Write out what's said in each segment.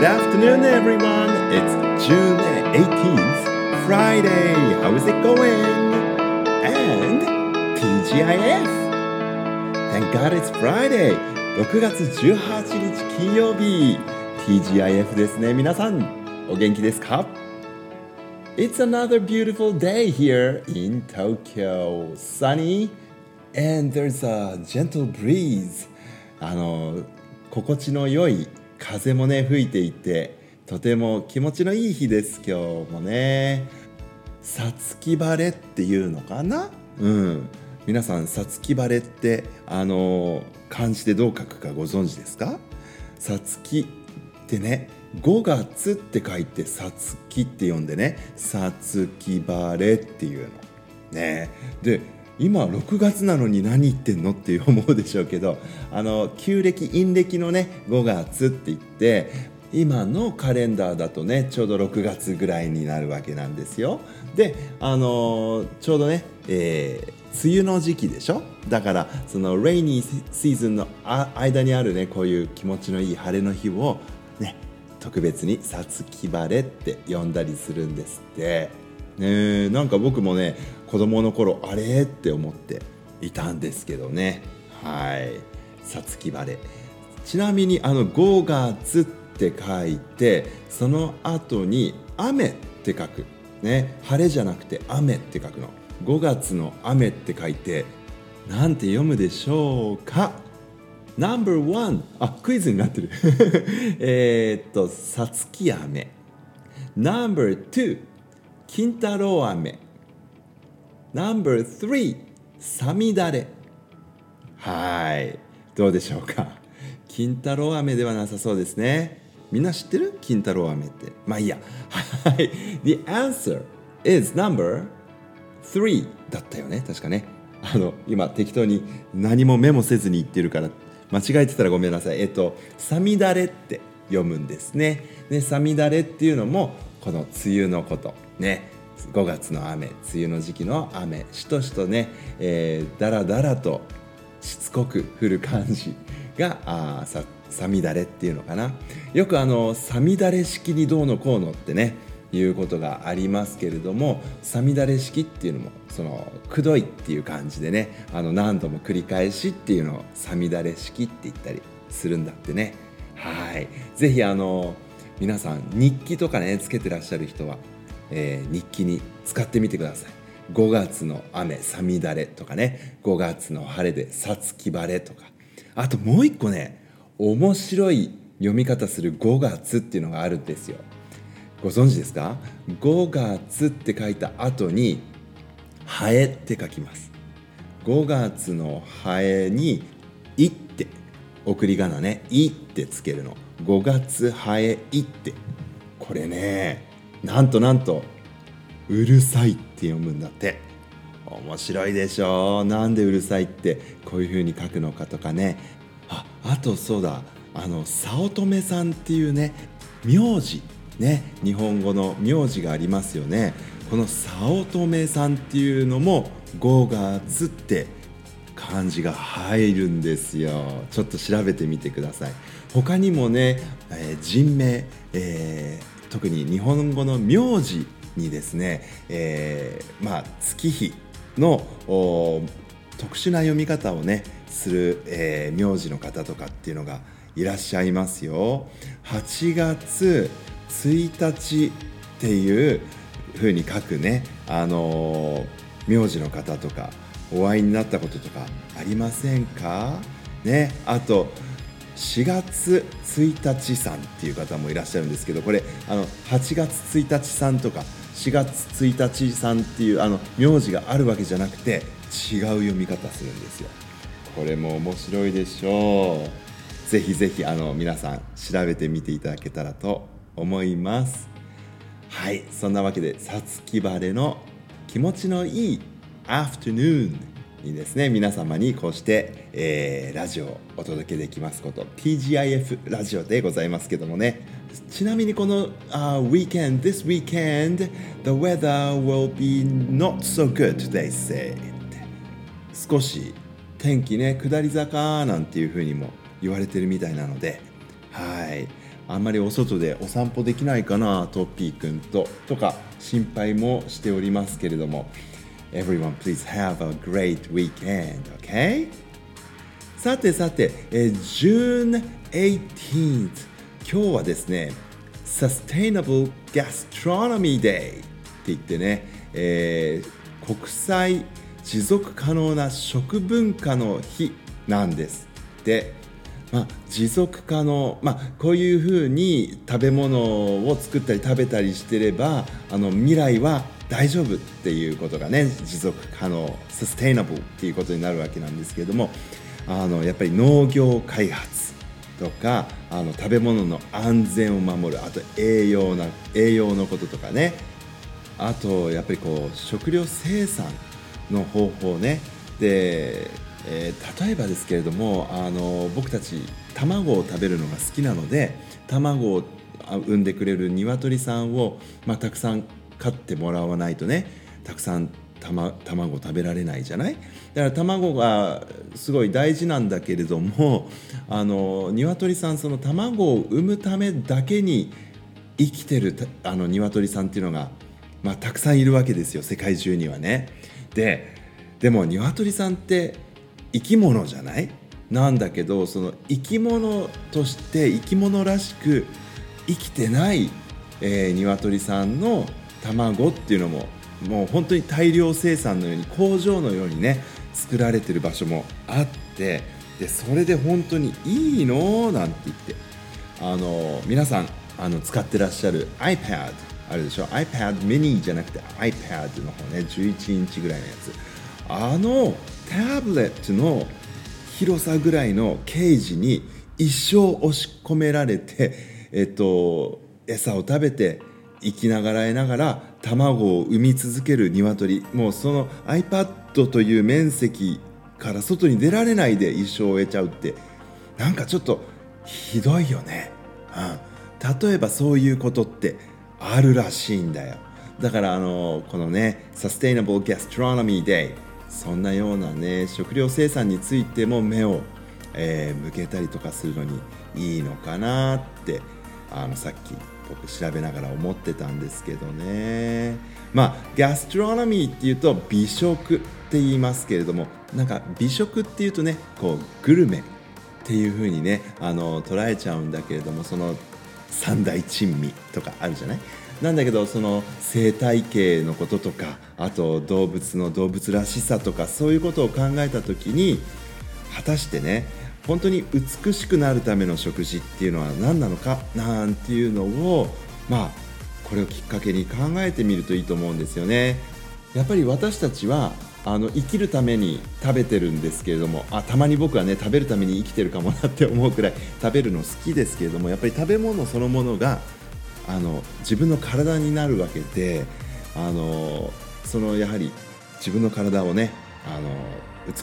Good afternoon, everyone. It's June 18th, Friday. How is it going? And TGIF. Thank God it's Friday. 6月18日金曜日 TGIF ですね。皆さん、お元気ですか It's another beautiful day here in Tokyo. Sunny and there's a gentle breeze. あの、心地の良い風もね吹いていてとても気持ちのいい日です今日もね。さつき晴れっていうのかな？うん。皆さんさつき晴れってあの漢字でどう書くかご存知ですか？さつきってね5月って書いてさつきって読んでねさつき晴れっていうの。ね。で今6月なのに何言ってんのって思うでしょうけどあの旧暦陰暦のね5月って言って今のカレンダーだとねちょうど6月ぐらいになるわけなんですよ。であのちょうどね、えー、梅雨の時期でしょ？だからそのレイニーシーズンの間にあるねこういう気持ちのいい晴れの日をね特別に「さつき晴れ」って呼んだりするんですって。ねなんか僕もね子供の頃あれ？って思っていたんですけどね。はい。さつき晴れ。ちなみにあの5月って書いてその後に雨って書く。ね。晴れじゃなくて雨って書くの。5月の雨って書いてなんて読むでしょうか。No.1 あクイズになってる。えっとさつき雨 No.2 金太郎飴 No.3 さみだれはい。どうでしょうか？金太郎飴ではなさそうですね。みんな知ってる？金太郎飴って。まあいいや。はい。The answer is number 3だったよね。確かね。あの今適当に何もメモせずに言ってるから間違えてたらごめんなさい。えっと「さみだれ」って読むんですね。で「さみだれ」っていうのもこの梅雨のこと。ね5月の雨梅雨の時期の雨しとしとね、えー、だらだらとしつこく降る感じがあささみだれっていうのかな。よくあのさみだれ式にどうのこうのってねいうことがありますけれどもさみだれ式っていうのもそのくどいっていう感じでねあの何度も繰り返しっていうのをさみだれ式って言ったりするんだってね。はい。是非あの皆さん日記とかねつけてらっしゃる人はえー、日記に使ってみてください。5月の雨さみだれとかね。5月の晴れでさつき晴れとか。あともう一個ね面白い読み方する5月っていうのがあるんですよ。ご存知ですか？5月って書いた後にハエって書きます。5月のハエにいって送り仮名ねいってつけるの。5月ハエいって。これねなんとなんとうるさいって読むんだって。面白いでしょ？なんでうるさいってこういう風に書くのかとかね。ああとそうだ。あの早乙女さんっていうね名字。ね日本語の名字がありますよね。この早乙女さんっていうのも5月って漢字が入るんですよ。ちょっと調べてみてください。他にもね、えー、人名、えー特に日本語の名字にですね、えー、まあ、月日の特殊な読み方をねする、えー、名字の方とかっていうのがいらっしゃいますよ。8月1日っていう風に書くね、あのー、名字の方とかお会いになったこととかありませんか？ね、あと4月1日さんっていう方もいらっしゃるんですけどこれあの8月1日さんとか4月1日さんっていうあの名字があるわけじゃなくて違う読み方するんですよ。これも面白いでしょう。ぜひぜひあの皆さん調べてみていただけたらと思います。はいそんなわけでさつき晴れの気持ちのいいアフタヌーン。にですね皆様にこうして、えー、ラジオをお届けできますこと TGIF ラジオでございますけどもねちなみにこの、uh, weekend this weekend the weather will be not so good they say 少し天気ね下り坂なんていうふうにも言われてるみたいなのではい。あんまりお外でお散歩できないかなトッピーくんととか心配もしておりますけれども Everyone please have a great weekend okay? さてさて、えー、June 18th 今日はですね Sustainable Gastronomy Day って言ってね、えー、国際持続可能な食文化の日なんですで、まあ、持続可能、まあ、こういうふうに食べ物を作ったり食べたりしてればあの未来は大丈夫っていうことがね持続可能サステイナブルっていうことになるわけなんですけれどもあのやっぱり農業開発とかあの食べ物の安全を守るあと栄養な栄養のこととかねあとやっぱりこう食料生産の方法ね。で、えー、例えばですけれどもあの僕たち卵を食べるのが好きなので卵を産んでくれる鶏さんを、まあ、たくさん飼ってもらわないとねたくさんた、ま卵食べられないじゃない？だから卵がすごい大事なんだけれども あの鶏さんその卵を産むためだけに生きてるあの鶏さんっていうのが、まあ、たくさんいるわけですよ世界中にはね。ででも鶏さんって生き物じゃない？なんだけどその生き物として生き物らしく生きてない、えー、鶏さんの卵っていうのももう本当に大量生産のように工場のようにね作られてる場所もあってでそれで本当にいいのなんて言ってあの皆さんあの使ってらっしゃる iPad あるでしょ？iPad mini じゃなくて iPad の方ね11インチぐらいのやつ。あのタブレットの広さぐらいのケージに一生押し込められて、えっと、餌を食べて生きながらえながら卵を産み続ける鶏。もうその iPad という面積から外に出られないで一生を終えちゃうって。なんかちょっとひどいよね、うん、例えばそういうことってあるらしいんだよ。だからあのこのね Sustainable Gastronomy Day そんなようなね食料生産についても目を、えー、向けたりとかするのにいいのかなって。あのさっき僕調べながら思ってたんですけどね。まあガストロノミーっていうと美食って言いますけれどもなんか美食っていうとねこうグルメっていう風にねあの捉えちゃうんだけれどもその三大珍味とかあるじゃない？なんだけどその生態系のこととかあと動物の動物らしさとかそういうことを考えた時に果たしてね本当に美しくなるための食事っていうのは何なのかなんていうのをまあこれをきっかけに考えてみるといいと思うんですよね。やっぱり私たちはあの生きるために食べてるんですけれどもあたまに僕はね食べるために生きてるかもなって思うくらい食べるの好きですけれどもやっぱり食べ物そのものがあの自分の体になるわけであのそのやはり自分の体をねあの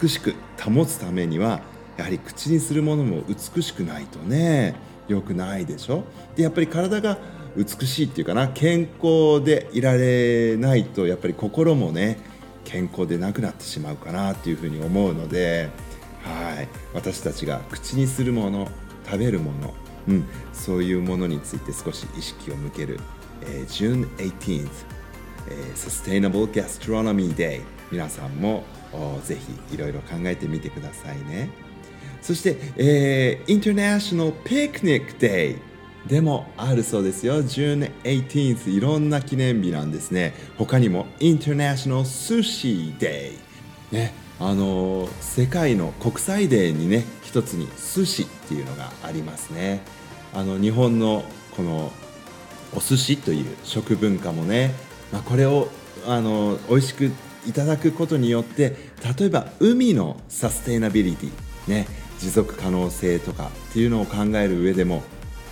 美しく保つためにはやはり口にするものも美しくないとね良くないでしょ？でやっぱり体が美しいっていうかな健康でいられないとやっぱり心もね健康でなくなってしまうかなっていうふうに思うのではい。私たちが口にするもの食べるもの、うん、そういうものについて少し意識を向ける、えー、June 18th、えー、Sustainable Gastronomy Day 皆さんもぜひいろいろ考えてみてくださいね。そして、えー、International Picnic Day でもあるそうですよ。June 18th いろんな記念日なんですね。他にも International Sushi Day ね、あの世界の国際デーにね一つに寿司っていうのがありますね。あの日本のこのお寿司という食文化もね、まあ、これをあの美味しくいただくことによって例えば海のサステイナビリティね持続可能性とかっていうのを考える上でも、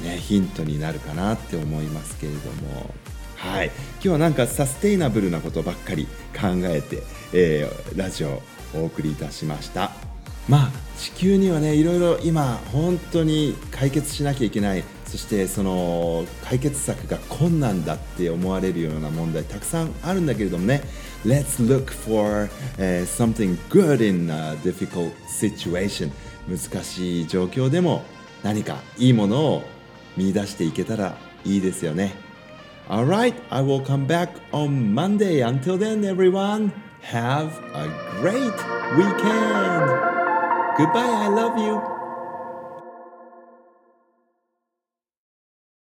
ね、ヒントになるかなって思いますけれども。はい、今日はなんかサステイナブルなことばっかり考えて、えー、ラジオをお送りいたしました。まあ地球にはねいろいろ今本当に解決しなきゃいけない。そしてその解決策が困難だって思われるような問題たくさんあるんだけれどもね。Let's look for、uh, something good in a difficult situation. 難しい状況でも何かいいものを見出していけたらいいですよね Alright, I will come back on Monday. Until then, everyone, have a great weekend. Goodbye, I love you.